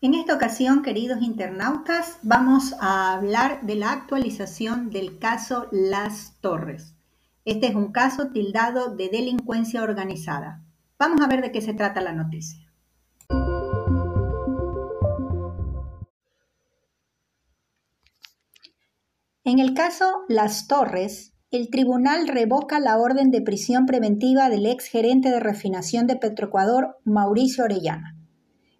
En esta ocasión, queridos internautas, vamos a hablar de la actualización del caso Las Torres. Este es un caso tildado de delincuencia organizada. Vamos a ver de qué se trata la noticia. En el caso Las Torres, el tribunal revoca la orden de prisión preventiva del ex gerente de refinación de Petroecuador, Mauricio Orellana.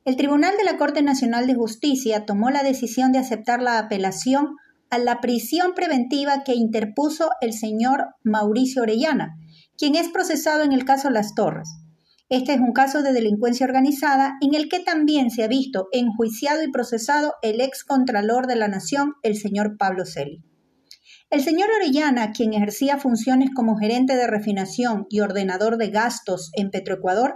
El Tribunal de la Corte Nacional de Justicia tomó la decisión de aceptar la apelación a la prisión preventiva que interpuso el señor Mauricio Orellana, quien es procesado en el caso Las Torres. Este es un caso de delincuencia organizada en el que también se ha visto enjuiciado y procesado el ex contralor de la Nación, el señor Pablo Celi. El señor Orellana, quien ejercía funciones como gerente de refinación y ordenador de gastos en Petroecuador,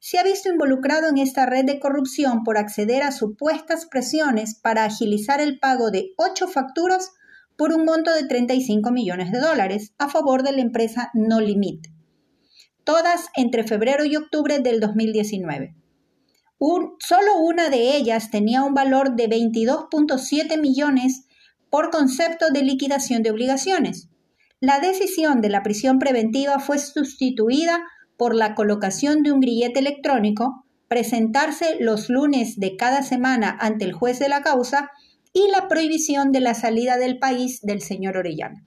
se ha visto involucrado en esta red de corrupción por acceder a supuestas presiones para agilizar el pago de ocho facturas por un monto de 35 millones de dólares a favor de la empresa No Limit, todas entre febrero y octubre del 2019. solo una de ellas tenía un valor de 22.7 millones por concepto de liquidación de obligaciones. La decisión de la prisión preventiva fue sustituida por la colocación de un grillete electrónico, presentarse los lunes de cada semana ante el juez de la causa y la prohibición de la salida del país del señor Orellana.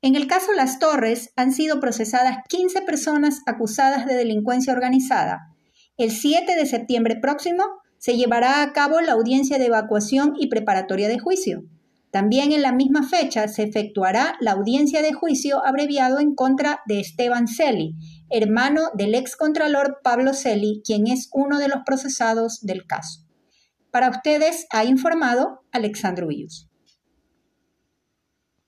En el caso Las Torres han sido procesadas 15 personas acusadas de delincuencia organizada. El 7 de septiembre próximo se llevará a cabo la audiencia de evacuación y preparatoria de juicio. También en la misma fecha se efectuará la audiencia de juicio abreviado en contra de Esteban Celi, hermano del ex contralor Pablo Celi, quien es uno de los procesados del caso. Para ustedes ha informado Alexandro Villos.